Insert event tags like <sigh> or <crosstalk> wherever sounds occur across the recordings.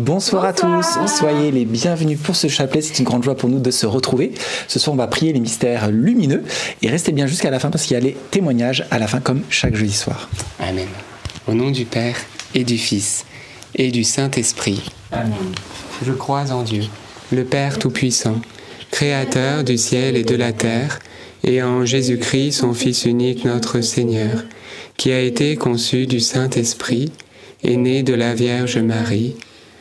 Bonsoir, à tous, soyez les bienvenus pour ce chapelet. C'est une grande joie pour nous de se retrouver. Ce soir, on va prier les mystères lumineux et restez bien jusqu'à la fin parce qu'il y a les témoignages à la fin comme chaque jeudi soir. Amen. Au nom du Père et du Fils et du Saint-Esprit. Amen. Je crois en Dieu, le Père Tout-Puissant, Créateur du ciel et de la terre, et en Jésus-Christ, son Fils unique, notre Seigneur, qui a été conçu du Saint-Esprit, est né de la Vierge Marie,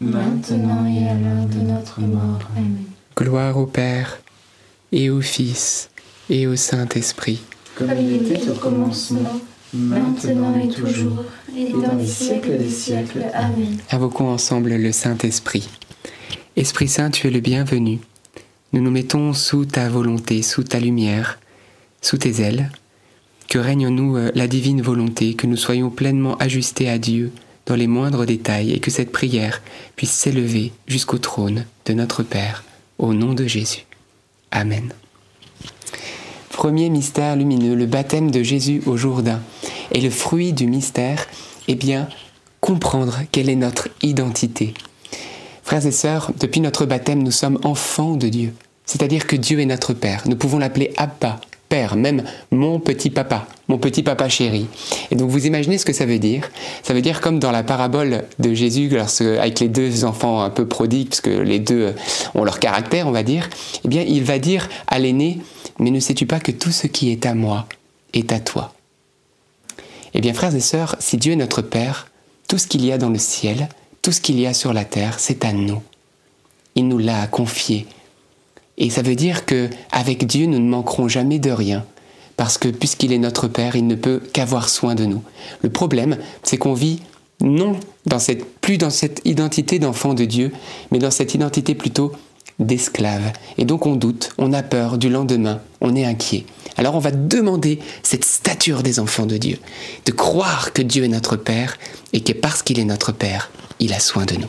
maintenant et à l'heure de notre mort. Amen. Gloire au Père, et au Fils, et au Saint-Esprit. Comme il était au commencement, maintenant et toujours, et dans les siècles des siècles. Amen. Invoquons ensemble le Saint-Esprit. Esprit Saint, tu es le bienvenu. Nous nous mettons sous ta volonté, sous ta lumière, sous tes ailes. Que règne en nous euh, la divine volonté, que nous soyons pleinement ajustés à Dieu dans les moindres détails et que cette prière puisse s'élever jusqu'au trône de notre Père, au nom de Jésus. Amen. Premier mystère lumineux, le baptême de Jésus au Jourdain. Et le fruit du mystère, eh bien, comprendre quelle est notre identité. Frères et sœurs, depuis notre baptême, nous sommes enfants de Dieu. C'est-à-dire que Dieu est notre Père. Nous pouvons l'appeler Abba, Père, même mon petit papa, mon petit papa chéri. Et donc vous imaginez ce que ça veut dire Ça veut dire comme dans la parabole de Jésus, avec les deux enfants un peu prodigues, parce que les deux ont leur caractère, on va dire, eh bien il va dire à l'aîné, mais ne sais-tu pas que tout ce qui est à moi est à toi? Eh bien frères et sœurs, si Dieu est notre Père, tout ce qu'il y a dans le ciel, tout ce qu'il y a sur la terre, c'est à nous. Il nous l'a confié et ça veut dire que avec Dieu, nous ne manquerons jamais de rien. Parce que puisqu'il est notre Père, il ne peut qu'avoir soin de nous. Le problème, c'est qu'on vit non dans cette, plus dans cette identité d'enfant de Dieu, mais dans cette identité plutôt d'esclave. Et donc on doute, on a peur du lendemain, on est inquiet. Alors on va demander cette stature des enfants de Dieu, de croire que Dieu est notre Père et que parce qu'il est notre Père, il a soin de nous.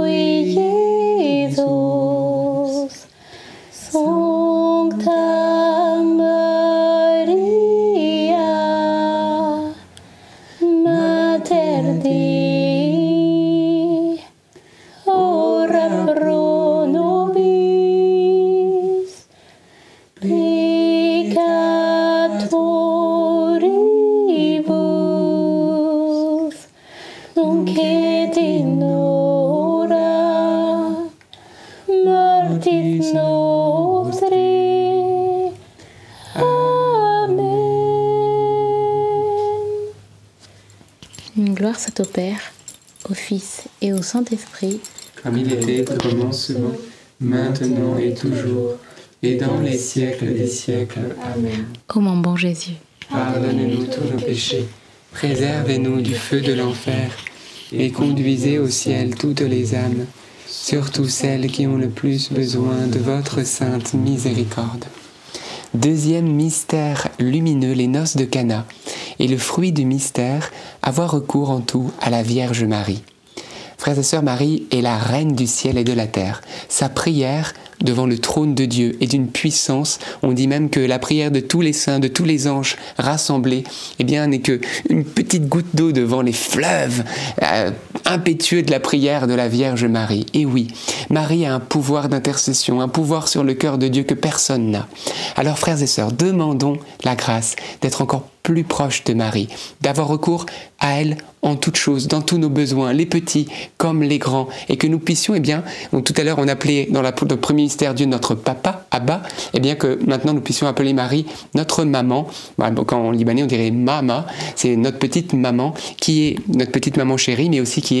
Gloire soit au Père, au Fils et au Saint-Esprit, Comme il était au commencement, maintenant et toujours, et dans les siècles des siècles. Amen. ô mon bon Jésus. Pardonnez-nous tous nos péchés, préservez-nous du feu de l'enfer, et conduisez au ciel toutes les âmes, surtout celles qui ont le plus besoin de votre sainte miséricorde. Deuxième mystère lumineux, les noces de Cana. Et le fruit du mystère, avoir recours en tout à la Vierge Marie. Frères et sœurs, Marie est la reine du ciel et de la terre. Sa prière devant le trône de Dieu est d'une puissance. On dit même que la prière de tous les saints, de tous les anges rassemblés, eh bien, n'est que une petite goutte d'eau devant les fleuves euh, impétueux de la prière de la Vierge Marie. Et oui, Marie a un pouvoir d'intercession, un pouvoir sur le cœur de Dieu que personne n'a. Alors, frères et sœurs, demandons la grâce d'être encore plus proche de Marie, d'avoir recours à elle en toutes choses, dans tous nos besoins, les petits comme les grands, et que nous puissions, eh bien, tout à l'heure on appelait dans le premier mystère Dieu notre papa, Abba, eh bien que maintenant nous puissions appeler Marie notre maman. Bah, Quand en libanais on dirait mama, c'est notre petite maman qui est notre petite maman chérie, mais aussi qui est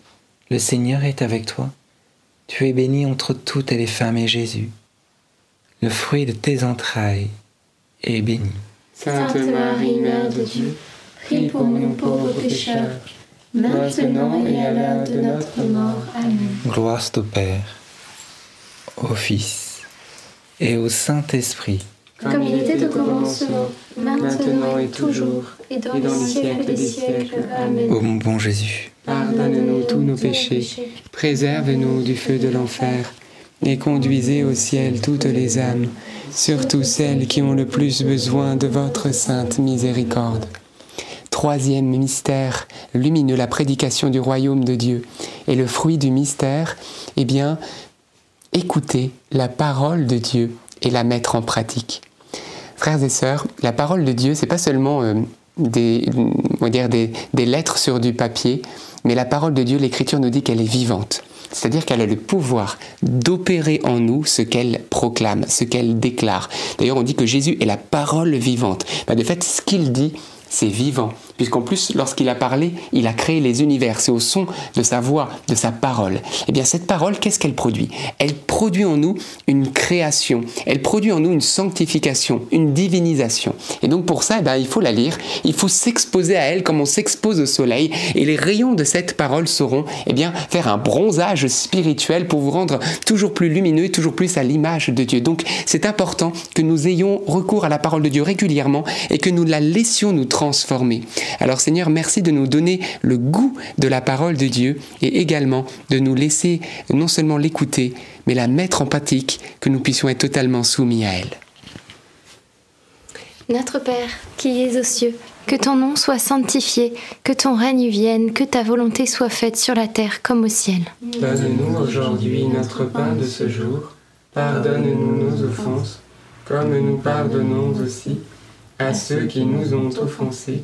le Seigneur est avec toi. Tu es bénie entre toutes les femmes et Jésus, le fruit de tes entrailles, est béni. Sainte Marie, Mère de Dieu, prie pour nous pauvres pécheurs, maintenant et à l'heure de notre mort. Amen. Gloire au Père, au Fils et au Saint-Esprit, Comme il était au commencement, maintenant et toujours, et dans les siècles des siècles. Amen. ô mon bon Jésus. Pardonne-nous tous nos péchés, préserve-nous du feu de l'enfer, et conduisez au ciel toutes les âmes, surtout celles qui ont le plus besoin de votre sainte miséricorde. Troisième mystère lumineux, la prédication du royaume de Dieu. Et le fruit du mystère, eh bien, écouter la parole de Dieu et la mettre en pratique. Frères et sœurs, la parole de Dieu, c'est pas seulement euh, des, on des lettres sur du papier, mais la parole de Dieu, l'Écriture nous dit qu'elle est vivante. C'est-à-dire qu'elle a le pouvoir d'opérer en nous ce qu'elle proclame, ce qu'elle déclare. D'ailleurs, on dit que Jésus est la parole vivante. Ben, de fait, ce qu'il dit, c'est vivant. Puisqu'en plus, lorsqu'il a parlé, il a créé les univers. C'est au son de sa voix, de sa parole. Eh bien, cette parole, qu'est-ce qu'elle produit? Elle produit en nous une création. Elle produit en nous une sanctification, une divinisation. Et donc, pour ça, eh bien, il faut la lire. Il faut s'exposer à elle comme on s'expose au soleil. Et les rayons de cette parole sauront, eh bien, faire un bronzage spirituel pour vous rendre toujours plus lumineux, toujours plus à l'image de Dieu. Donc, c'est important que nous ayons recours à la parole de Dieu régulièrement et que nous la laissions nous transformer. Alors Seigneur, merci de nous donner le goût de la parole de Dieu et également de nous laisser non seulement l'écouter, mais la mettre en pratique, que nous puissions être totalement soumis à elle. Notre Père, qui es aux cieux, que ton nom soit sanctifié, que ton règne vienne, que ta volonté soit faite sur la terre comme au ciel. Donne-nous aujourd'hui notre pain de ce jour. Pardonne-nous nos offenses, comme nous pardonnons aussi à ceux qui nous ont offensés.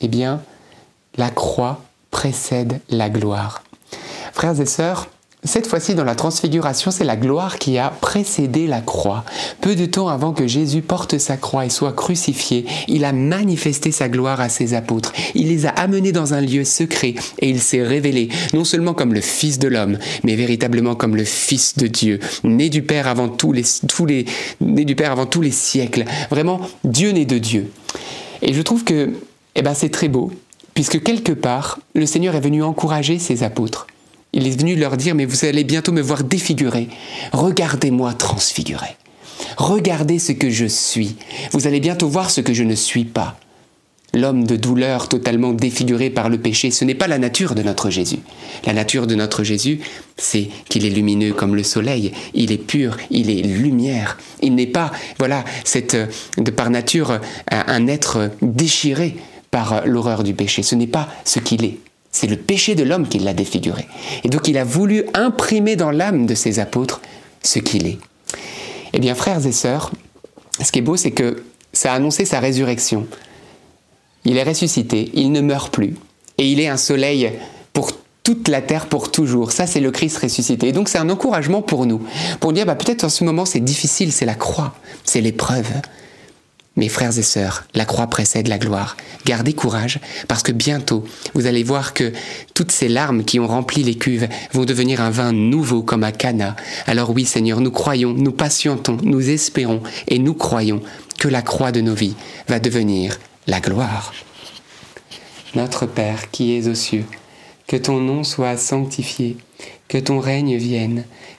eh bien, la croix précède la gloire. Frères et sœurs, cette fois-ci, dans la transfiguration, c'est la gloire qui a précédé la croix. Peu de temps avant que Jésus porte sa croix et soit crucifié, il a manifesté sa gloire à ses apôtres. Il les a amenés dans un lieu secret et il s'est révélé, non seulement comme le Fils de l'homme, mais véritablement comme le Fils de Dieu, né du Père avant tous les, tous les, né du Père avant tous les siècles. Vraiment, Dieu né de Dieu. Et je trouve que, eh ben, c'est très beau, puisque quelque part, le Seigneur est venu encourager ses apôtres. Il est venu leur dire, mais vous allez bientôt me voir défiguré. Regardez-moi transfiguré. Regardez ce que je suis. Vous allez bientôt voir ce que je ne suis pas. L'homme de douleur totalement défiguré par le péché, ce n'est pas la nature de notre Jésus. La nature de notre Jésus, c'est qu'il est lumineux comme le soleil, il est pur, il est lumière. Il n'est pas, voilà, cette, de par nature, un, un être déchiré par l'horreur du péché. Ce n'est pas ce qu'il est. C'est le péché de l'homme qui l'a défiguré. Et donc il a voulu imprimer dans l'âme de ses apôtres ce qu'il est. Eh bien, frères et sœurs, ce qui est beau, c'est que ça a annoncé sa résurrection. Il est ressuscité, il ne meurt plus, et il est un soleil pour toute la terre pour toujours. Ça, c'est le Christ ressuscité. Et donc, c'est un encouragement pour nous, pour dire, bah, peut-être en ce moment, c'est difficile, c'est la croix, c'est l'épreuve. Mes frères et sœurs, la croix précède la gloire. Gardez courage, parce que bientôt, vous allez voir que toutes ces larmes qui ont rempli les cuves vont devenir un vin nouveau comme à Cana. Alors oui, Seigneur, nous croyons, nous patientons, nous espérons et nous croyons que la croix de nos vies va devenir la gloire. Notre Père qui es aux cieux, que ton nom soit sanctifié, que ton règne vienne,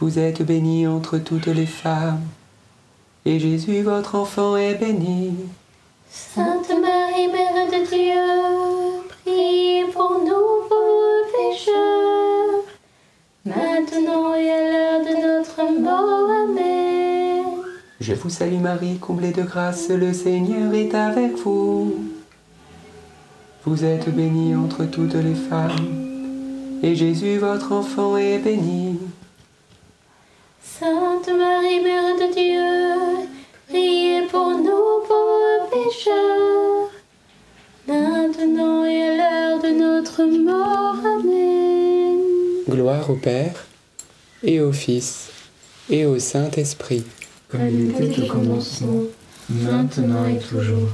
Vous êtes bénie entre toutes les femmes, et Jésus, votre enfant, est béni. Sainte Marie, Mère de Dieu, priez pour nous pauvres pécheurs, maintenant et à l'heure de notre mort. Amen. Je vous salue Marie, comblée de grâce, le Seigneur est avec vous. Vous êtes bénie entre toutes les femmes, et Jésus, votre enfant, est béni. Sainte Marie, Mère de Dieu, priez pour nous pauvres pécheurs, maintenant et à l'heure de notre mort. Amen. Gloire au Père, et au Fils, et au Saint-Esprit. Comme il était au commencement, maintenant et toujours,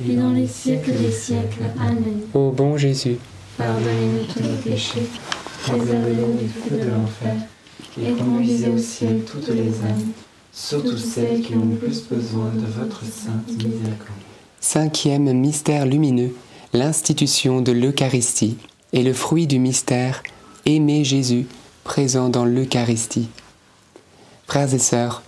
et dans les siècles des siècles. Amen. Ô bon Jésus, Pardonnez-nous tous nos péchés, préservez-nous du feu de l'enfer, et conduisez au ciel toutes les âmes, surtout celles qui ont le plus besoin de votre sainte miséricorde. Cinquième mystère lumineux, l'institution de l'Eucharistie et le fruit du mystère, aimer Jésus, présent dans l'Eucharistie. Frères et sœurs,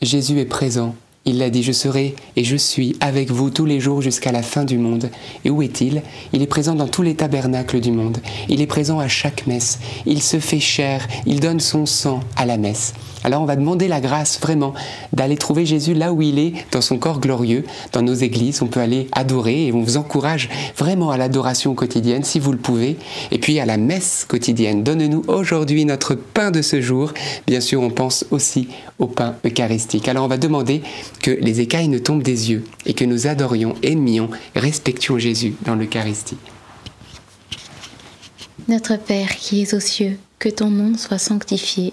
Jésus est présent. Il l'a dit, je serai et je suis avec vous tous les jours jusqu'à la fin du monde. Et où est-il? Il est présent dans tous les tabernacles du monde. Il est présent à chaque messe. Il se fait chair, il donne son sang à la messe. Alors on va demander la grâce vraiment d'aller trouver Jésus là où il est, dans son corps glorieux, dans nos églises. On peut aller adorer et on vous encourage vraiment à l'adoration quotidienne si vous le pouvez. Et puis à la messe quotidienne. Donne-nous aujourd'hui notre pain de ce jour. Bien sûr, on pense aussi au pain eucharistique. Alors on va demander que les écailles ne tombent des yeux et que nous adorions, aimions, respections Jésus dans l'Eucharistie. Notre Père qui es aux cieux, que ton nom soit sanctifié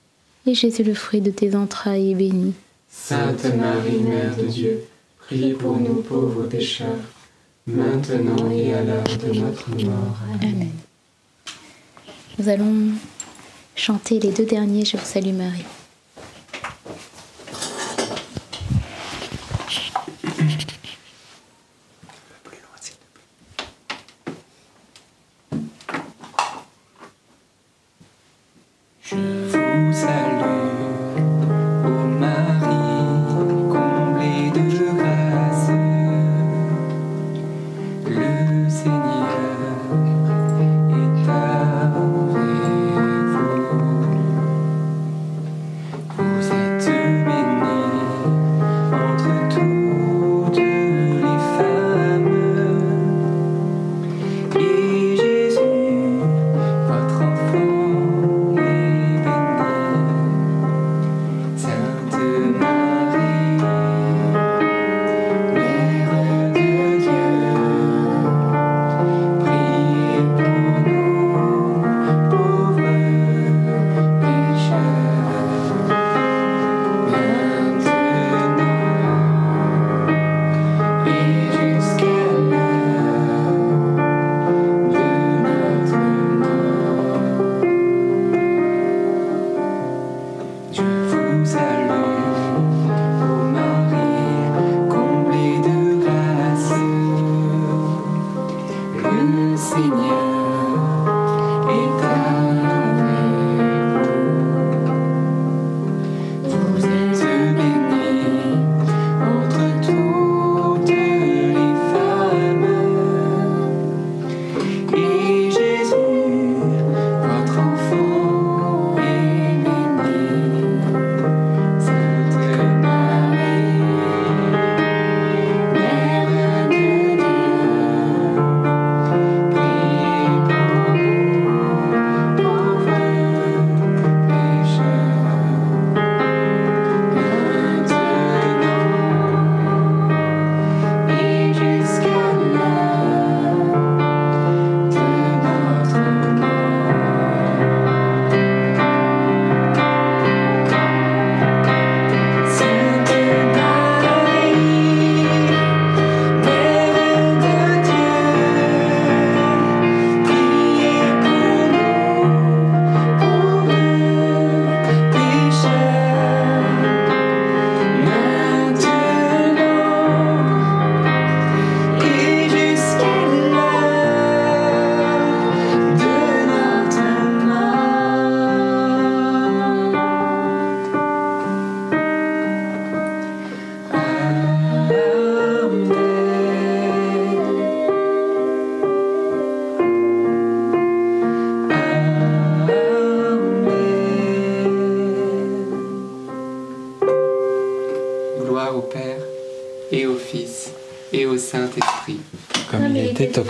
et Jésus, le fruit de tes entrailles, est béni. Sainte Marie, Mère de Dieu, prie pour nous pauvres pécheurs, maintenant et à l'heure de notre mort. Amen. Nous allons chanter les deux derniers Je vous salue Marie.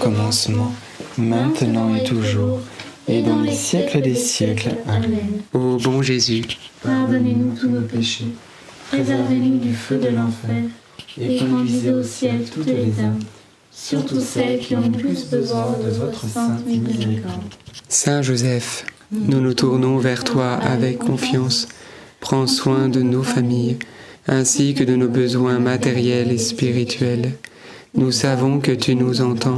Commencement, maintenant et toujours, et dans les siècles des siècles. Amen. Ô bon Jésus, Pardonnez-nous tous nos péchés, préservez-nous du feu de l'enfer, et conduisez au ciel toutes les âmes, surtout celles qui ont le plus besoin de votre sainte miséricorde. Saint Joseph, nous nous tournons vers toi avec confiance. Prends soin de nos familles, ainsi que de nos besoins matériels et spirituels. Nous savons que tu nous entends,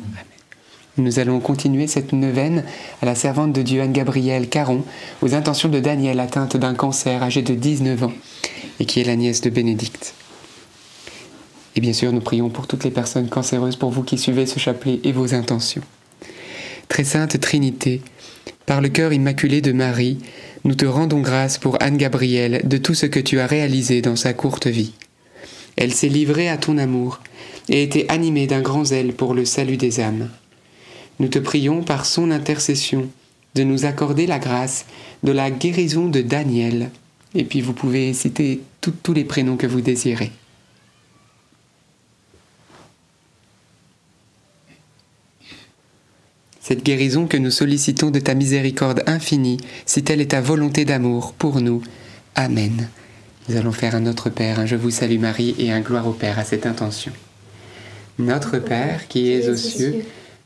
Nous allons continuer cette neuvaine à la servante de Dieu Anne-Gabrielle Caron aux intentions de Daniel atteinte d'un cancer âgée de 19 ans et qui est la nièce de Bénédicte. Et bien sûr, nous prions pour toutes les personnes cancéreuses, pour vous qui suivez ce chapelet et vos intentions. Très sainte Trinité, par le cœur immaculé de Marie, nous te rendons grâce pour Anne-Gabrielle de tout ce que tu as réalisé dans sa courte vie. Elle s'est livrée à ton amour et était animée d'un grand zèle pour le salut des âmes. Nous te prions par son intercession de nous accorder la grâce de la guérison de Daniel. Et puis vous pouvez citer tous les prénoms que vous désirez. Cette guérison que nous sollicitons de ta miséricorde infinie, si telle est ta volonté d'amour pour nous. Amen. Nous allons faire un Notre Père, un Je vous salue Marie et un Gloire au Père à cette intention. Notre Père qui es aux cieux,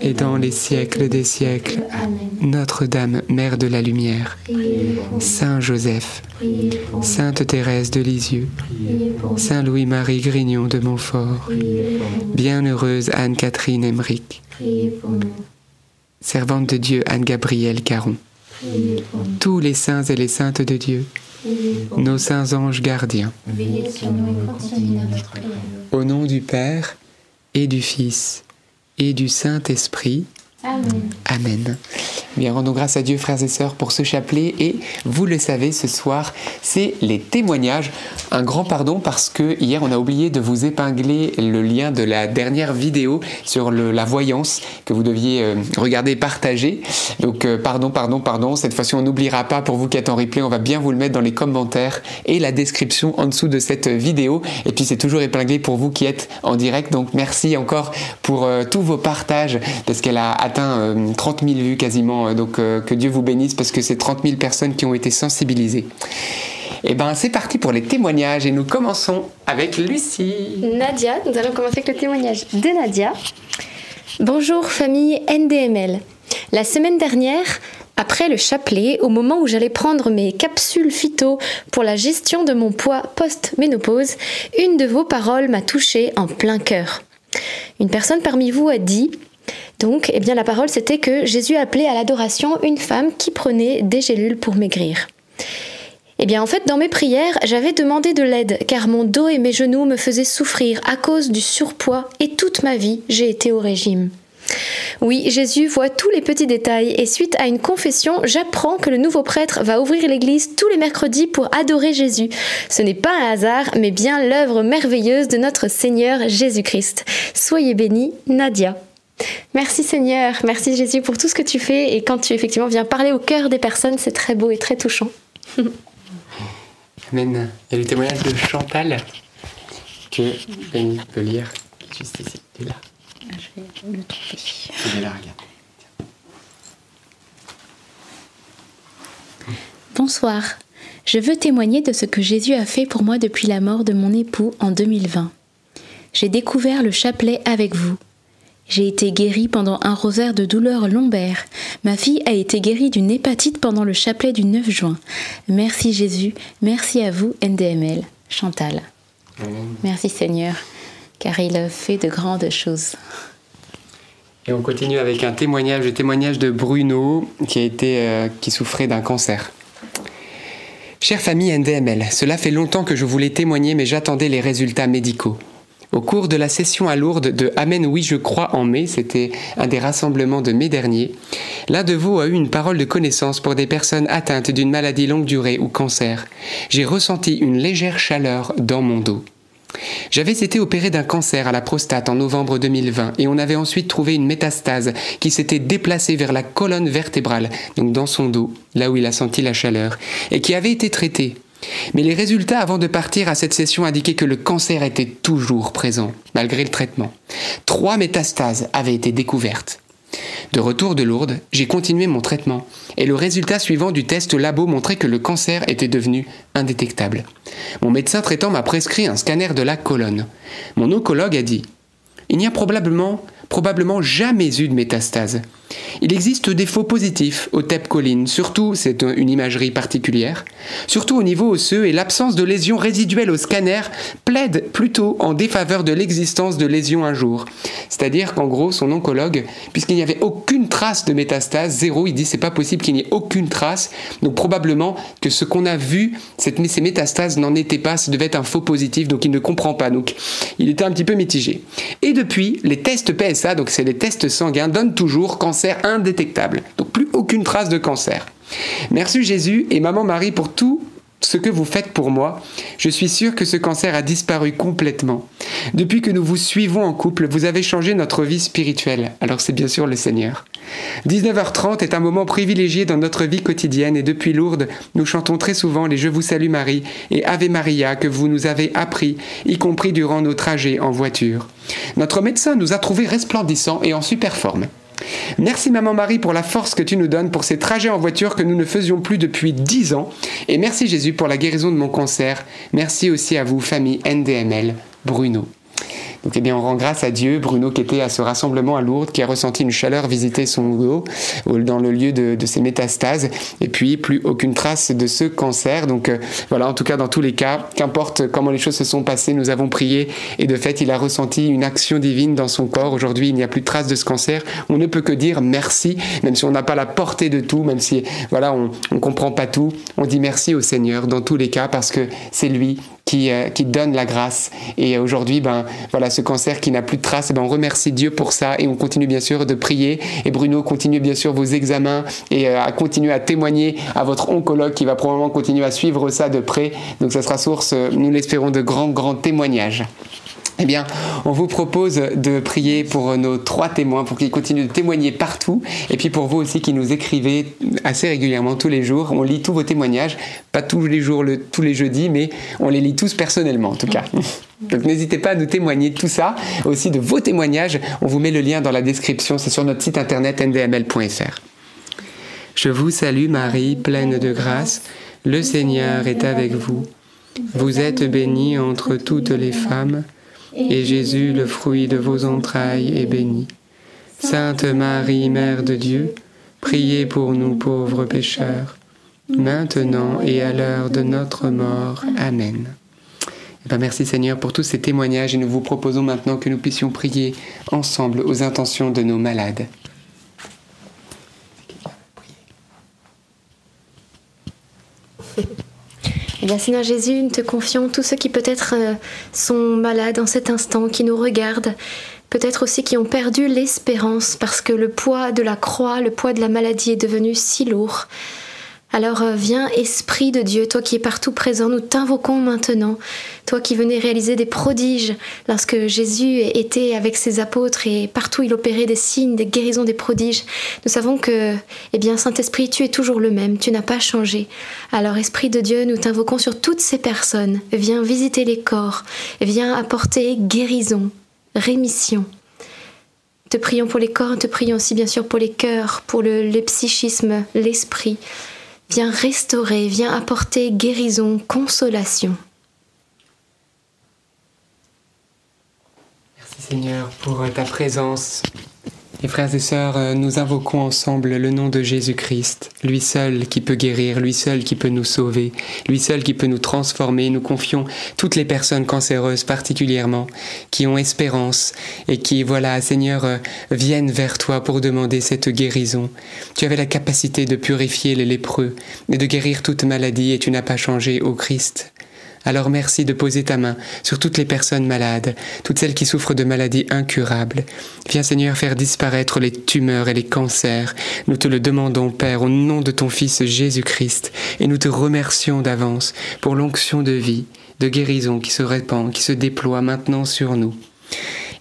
et dans les siècles des siècles. Notre-Dame, Mère de la Lumière, Saint Joseph, Sainte Thérèse de Lisieux, Saint Louis-Marie Grignon de Montfort, Bienheureuse Anne-Catherine Emmerich, servante de Dieu Anne-Gabrielle Caron, tous les saints et les saintes de Dieu, nos saints anges gardiens, au nom du Père et du Fils et du Saint-Esprit. Amen. Amen. Bien, rendons grâce à Dieu, frères et sœurs, pour ce chapelet. Et vous le savez, ce soir, c'est les témoignages. Un grand pardon parce que hier, on a oublié de vous épingler le lien de la dernière vidéo sur la voyance que vous deviez euh, regarder et partager. Donc, euh, pardon, pardon, pardon. Cette fois-ci, on n'oubliera pas pour vous qui êtes en replay. On va bien vous le mettre dans les commentaires et la description en dessous de cette vidéo. Et puis, c'est toujours épinglé pour vous qui êtes en direct. Donc, merci encore pour euh, tous vos partages parce qu'elle a atteint 30 000 vues quasiment donc euh, que Dieu vous bénisse parce que c'est 30 000 personnes qui ont été sensibilisées. Et eh ben c'est parti pour les témoignages et nous commençons avec Lucie. Nadia, nous allons commencer avec le témoignage de Nadia. Bonjour famille NDML. La semaine dernière, après le chapelet, au moment où j'allais prendre mes capsules phyto pour la gestion de mon poids post-ménopause, une de vos paroles m'a touchée en plein cœur. Une personne parmi vous a dit donc, eh bien, la parole, c'était que Jésus appelait à l'adoration une femme qui prenait des gélules pour maigrir. Eh bien, en fait, dans mes prières, j'avais demandé de l'aide, car mon dos et mes genoux me faisaient souffrir à cause du surpoids, et toute ma vie, j'ai été au régime. Oui, Jésus voit tous les petits détails et suite à une confession, j'apprends que le nouveau prêtre va ouvrir l'église tous les mercredis pour adorer Jésus. Ce n'est pas un hasard, mais bien l'œuvre merveilleuse de notre Seigneur Jésus-Christ. Soyez bénis, Nadia. Merci Seigneur, merci Jésus pour tout ce que tu fais et quand tu effectivement viens parler au cœur des personnes, c'est très beau et très touchant. <laughs> Amen. Il y a le témoignage de Chantal que Benny peut lire juste ici. Tu là. Je vais le trouver. Tu là, regarde. Bonsoir. Je veux témoigner de ce que Jésus a fait pour moi depuis la mort de mon époux en 2020. J'ai découvert le chapelet avec vous. J'ai été guérie pendant un rosaire de douleurs lombaires. Ma fille a été guérie d'une hépatite pendant le chapelet du 9 juin. Merci Jésus, merci à vous NDML. Chantal. Merci Seigneur, car il a fait de grandes choses. Et on continue avec un témoignage, le témoignage de Bruno qui a été, euh, qui souffrait d'un cancer. Chère famille NDML, cela fait longtemps que je voulais témoigner, mais j'attendais les résultats médicaux. Au cours de la session à Lourdes de Amen oui je crois en mai, c'était un des rassemblements de mai dernier, l'un de vous a eu une parole de connaissance pour des personnes atteintes d'une maladie longue durée ou cancer. J'ai ressenti une légère chaleur dans mon dos. J'avais été opéré d'un cancer à la prostate en novembre 2020 et on avait ensuite trouvé une métastase qui s'était déplacée vers la colonne vertébrale, donc dans son dos, là où il a senti la chaleur, et qui avait été traitée. Mais les résultats avant de partir à cette session indiquaient que le cancer était toujours présent, malgré le traitement. Trois métastases avaient été découvertes. De retour de Lourdes, j'ai continué mon traitement et le résultat suivant du test labo montrait que le cancer était devenu indétectable. Mon médecin traitant m'a prescrit un scanner de la colonne. Mon oncologue a dit Il n'y a probablement probablement jamais eu de métastase. Il existe des faux positifs au TEP-choline, surtout, c'est une imagerie particulière, surtout au niveau osseux et l'absence de lésions résiduelles au scanner plaide plutôt en défaveur de l'existence de lésions un jour. C'est-à-dire qu'en gros, son oncologue, puisqu'il n'y avait aucune trace de métastase, zéro, il dit c'est pas possible qu'il n'y ait aucune trace, donc probablement que ce qu'on a vu, ces métastases n'en étaient pas, ça devait être un faux positif, donc il ne comprend pas. Donc il était un petit peu mitigé. Et depuis, les tests PSA, donc c'est les tests sanguins, donnent toujours cancer indétectable. Donc plus aucune trace de cancer. Merci Jésus et Maman Marie pour tout ce que vous faites pour moi, je suis sûr que ce cancer a disparu complètement. Depuis que nous vous suivons en couple, vous avez changé notre vie spirituelle. Alors c'est bien sûr le Seigneur. 19h30 est un moment privilégié dans notre vie quotidienne et depuis Lourdes, nous chantons très souvent les Je vous salue Marie et Ave Maria que vous nous avez appris, y compris durant nos trajets en voiture. Notre médecin nous a trouvés resplendissants et en super forme. Merci Maman Marie pour la force que tu nous donnes pour ces trajets en voiture que nous ne faisions plus depuis 10 ans. Et merci Jésus pour la guérison de mon cancer. Merci aussi à vous, famille NDML, Bruno. Donc eh bien, on rend grâce à Dieu, Bruno qui était à ce rassemblement à Lourdes, qui a ressenti une chaleur visiter son dos dans le lieu de, ses métastases, et puis plus aucune trace de ce cancer. Donc euh, voilà, en tout cas dans tous les cas, qu'importe comment les choses se sont passées, nous avons prié, et de fait il a ressenti une action divine dans son corps. Aujourd'hui il n'y a plus de trace de ce cancer. On ne peut que dire merci, même si on n'a pas la portée de tout, même si voilà on ne comprend pas tout, on dit merci au Seigneur dans tous les cas parce que c'est lui qui, euh, qui donne la grâce. Et aujourd'hui, ben, voilà, ce cancer qui n'a plus de traces, ben, on remercie Dieu pour ça et on continue bien sûr de prier. Et Bruno, continue bien sûr vos examens et euh, à continuer à témoigner à votre oncologue qui va probablement continuer à suivre ça de près. Donc ça sera source, euh, nous l'espérons, de grands, grands témoignages. Eh bien, on vous propose de prier pour nos trois témoins, pour qu'ils continuent de témoigner partout, et puis pour vous aussi qui nous écrivez assez régulièrement tous les jours. On lit tous vos témoignages, pas tous les jours, le, tous les jeudis, mais on les lit tous personnellement en tout cas. <laughs> Donc n'hésitez pas à nous témoigner de tout ça, aussi de vos témoignages. On vous met le lien dans la description, c'est sur notre site internet ndml.fr. Je vous salue Marie, pleine de grâce, le Seigneur est avec vous. Vous êtes bénie entre toutes les femmes et Jésus, le fruit de vos entrailles, est béni. Sainte Marie, Mère de Dieu, priez pour nous pauvres pécheurs, maintenant et à l'heure de notre mort. Amen. Eh ben, merci Seigneur pour tous ces témoignages et nous vous proposons maintenant que nous puissions prier ensemble aux intentions de nos malades. Bien, Seigneur Jésus, nous te confions tous ceux qui peut-être euh, sont malades en cet instant, qui nous regardent, peut-être aussi qui ont perdu l'espérance parce que le poids de la croix, le poids de la maladie est devenu si lourd. Alors euh, viens, Esprit de Dieu, toi qui es partout présent, nous t'invoquons maintenant, toi qui venais réaliser des prodiges lorsque Jésus était avec ses apôtres et partout il opérait des signes, des guérisons, des prodiges. Nous savons que, eh bien, Saint-Esprit, tu es toujours le même, tu n'as pas changé. Alors, Esprit de Dieu, nous t'invoquons sur toutes ces personnes. Viens visiter les corps, viens apporter guérison, rémission. Te prions pour les corps, te prions aussi bien sûr pour les cœurs, pour le, le psychisme, l'esprit. Viens restaurer, viens apporter guérison, consolation. Merci Seigneur pour ta présence. Et frères et sœurs, euh, nous invoquons ensemble le nom de Jésus-Christ, lui seul qui peut guérir, lui seul qui peut nous sauver, lui seul qui peut nous transformer. Nous confions toutes les personnes cancéreuses particulièrement, qui ont espérance et qui, voilà, Seigneur, euh, viennent vers toi pour demander cette guérison. Tu avais la capacité de purifier les lépreux et de guérir toute maladie et tu n'as pas changé, ô Christ. Alors merci de poser ta main sur toutes les personnes malades, toutes celles qui souffrent de maladies incurables. Viens Seigneur faire disparaître les tumeurs et les cancers. Nous te le demandons Père au nom de ton Fils Jésus-Christ et nous te remercions d'avance pour l'onction de vie, de guérison qui se répand, qui se déploie maintenant sur nous.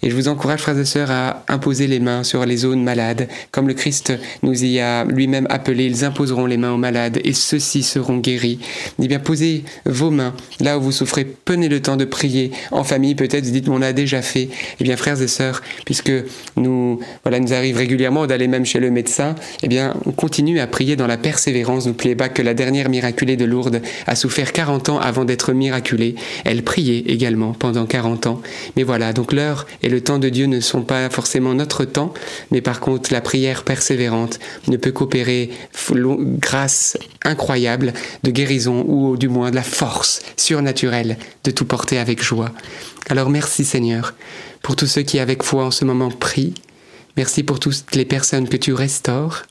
Et je vous encourage, frères et sœurs, à imposer les mains sur les zones malades, comme le Christ nous y a lui-même appelé. Ils imposeront les mains aux malades et ceux-ci seront guéris. Eh bien, posez vos mains là où vous souffrez. Prenez le temps de prier en famille. Peut-être vous dites, on l'a déjà fait. Eh bien, frères et sœurs, puisque nous, voilà, nous arrive régulièrement d'aller même chez le médecin, eh bien, on continue à prier dans la persévérance. N'oubliez pas que la dernière miraculée de Lourdes a souffert 40 ans avant d'être miraculée. Elle priait également pendant 40 ans. Mais voilà, donc l'heure et le temps de Dieu ne sont pas forcément notre temps, mais par contre la prière persévérante ne peut qu'opérer grâce incroyable de guérison ou du moins de la force surnaturelle de tout porter avec joie. Alors merci Seigneur pour tous ceux qui avec foi en ce moment prient. Merci pour toutes les personnes que tu restaures,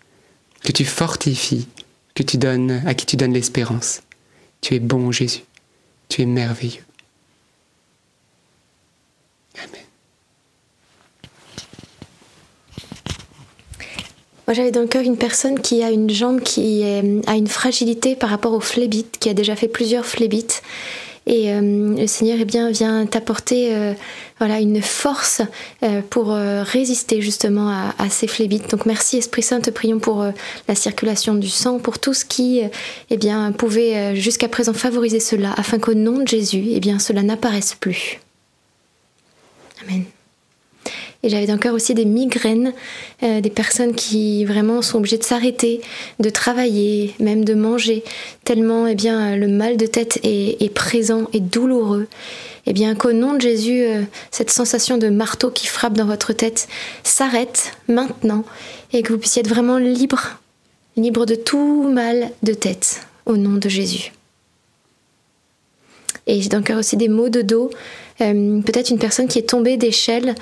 que tu fortifies, que tu donnes, à qui tu donnes l'espérance. Tu es bon Jésus, tu es merveilleux. Amen. Moi, j'avais dans le cœur une personne qui a une jambe qui a une fragilité par rapport au phlébite, qui a déjà fait plusieurs phlébites. Et euh, le Seigneur eh bien, vient t'apporter euh, voilà, une force euh, pour résister justement à, ces phlébites. Donc merci Esprit Saint, te prions pour la circulation du sang, pour tout ce qui eh bien, pouvait jusqu'à présent favoriser cela, afin qu'au nom de Jésus, eh bien, cela n'apparaisse plus. Amen. Et j'avais encore aussi des migraines, euh, des personnes qui vraiment sont obligées de s'arrêter, de travailler, même de manger, tellement eh bien, le mal de tête est, présent et douloureux. Eh bien, qu'au nom de Jésus, euh, cette sensation de marteau qui frappe dans votre tête s'arrête maintenant et que vous puissiez être vraiment libre, libre de tout mal de tête, au nom de Jésus. Et j'ai encore aussi des maux de dos, euh, peut-être une personne qui est tombée d'échelle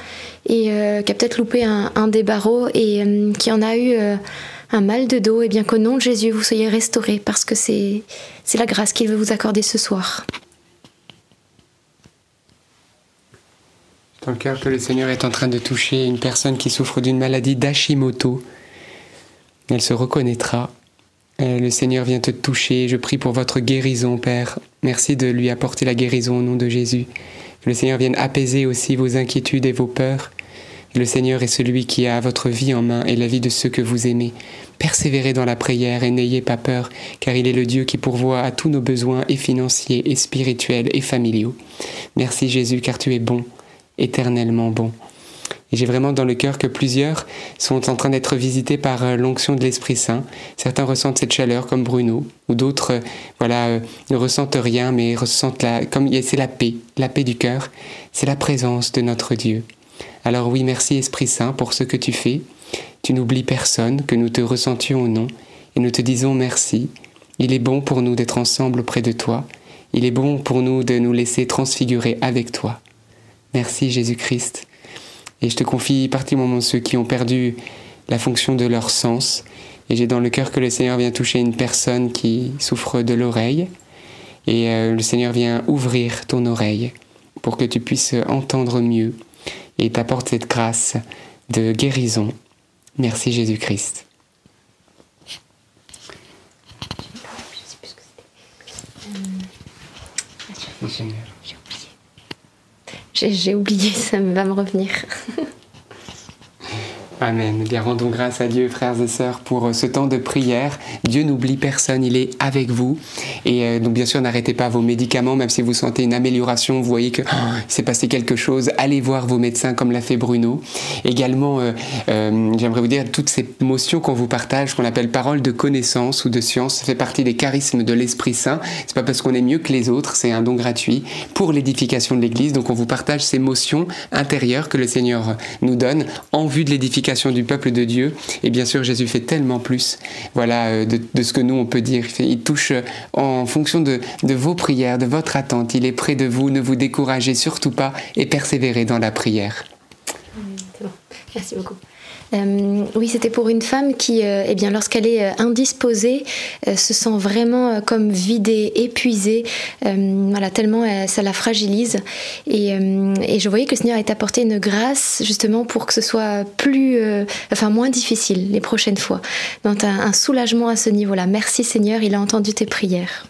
et euh, qui a peut-être loupé un, des barreaux et euh, qui en a eu un mal de dos, et bien qu'au nom de Jésus, vous soyez restaurés parce que c'est la grâce qu'il veut vous accorder ce soir. Dans le cœur que le Seigneur est en train de toucher une personne qui souffre d'une maladie d'Hashimoto. Elle se reconnaîtra. Le Seigneur vient te toucher. Je prie pour votre guérison, Père. Merci de lui apporter la guérison au nom de Jésus. Le Seigneur vienne apaiser aussi vos inquiétudes et vos peurs. Le Seigneur est celui qui a votre vie en main et la vie de ceux que vous aimez. Persévérez dans la prière et n'ayez pas peur, car il est le Dieu qui pourvoit à tous nos besoins et financiers et spirituels et familiaux. Merci Jésus, car tu es bon, éternellement bon. Et j'ai vraiment dans le cœur que plusieurs sont en train d'être visités par euh, l'onction de l'Esprit Saint. Certains ressentent cette chaleur comme Bruno, ou d'autres, euh, voilà, euh, ne ressentent rien, mais ressentent la, comme c'est la paix, la paix du cœur. C'est la présence de notre Dieu. Alors oui, merci Esprit Saint pour ce que tu fais. Tu n'oublies personne, que nous te ressentions ou non, et nous te disons merci. Il est bon pour nous d'être ensemble auprès de toi. Il est bon pour nous de nous laisser transfigurer avec toi. Merci Jésus-Christ. Et je te confie particulièrement ceux qui ont perdu la fonction de leur sens. Et j'ai dans le cœur que le Seigneur vient toucher une personne qui souffre de l'oreille. Et euh, le Seigneur vient ouvrir ton oreille pour que tu puisses entendre mieux et t'apporte cette grâce de guérison. Merci Jésus-Christ. J'ai oublié. Ça va me revenir. <laughs> Amen. Bien, rendons grâce à Dieu, frères et sœurs, pour euh, ce temps de prière. Dieu n'oublie personne, il est avec vous. Et euh, donc, bien sûr, n'arrêtez pas vos médicaments, même si vous sentez une amélioration, vous voyez que oh, s'est passé quelque chose, allez voir vos médecins, comme l'a fait Bruno. Également, euh, j'aimerais vous dire, toutes ces motions qu'on vous partage, qu'on appelle paroles de connaissance ou de science, ça fait partie des charismes de l'Esprit Saint. C'est pas parce qu'on est mieux que les autres, c'est un don gratuit pour l'édification de l'Église. Donc, on vous partage ces motions intérieures que le Seigneur nous donne en vue de l'édification du peuple de Dieu. Et bien sûr, Jésus fait tellement plus voilà, euh, de, ce que nous, on peut dire. Il, touche euh, en fonction de, de vos prières, de votre attente. Il est près de vous. Ne vous découragez surtout pas et persévérez dans la prière. Merci beaucoup. Euh, oui, c'était pour une femme qui, euh, eh bien, lorsqu'elle est euh, indisposée, se sent vraiment comme vidée, épuisée, voilà, tellement ça la fragilise. Et, je voyais que le Seigneur est apporté une grâce justement pour que ce soit plus, enfin moins difficile les prochaines fois. Donc un, un soulagement à ce niveau-là. Merci Seigneur, il a entendu tes prières.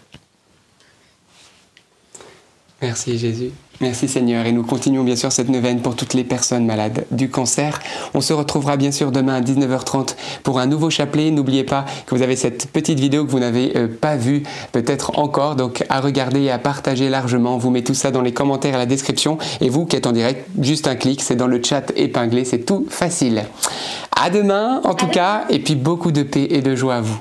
Merci Jésus. Merci Seigneur. Et nous continuons bien sûr cette neuvaine pour toutes les personnes malades du cancer. On se retrouvera bien sûr demain à 19h30 pour un nouveau chapelet. N'oubliez pas que vous avez cette petite vidéo que vous n'avez euh, pas vue peut-être encore. Donc à regarder et à partager largement. On vous met tout ça dans les commentaires et la description. Et vous qui êtes en direct, juste un clic. C'est dans le chat épinglé. C'est tout facile. À demain en tout cas. Et puis beaucoup de paix et de joie à vous.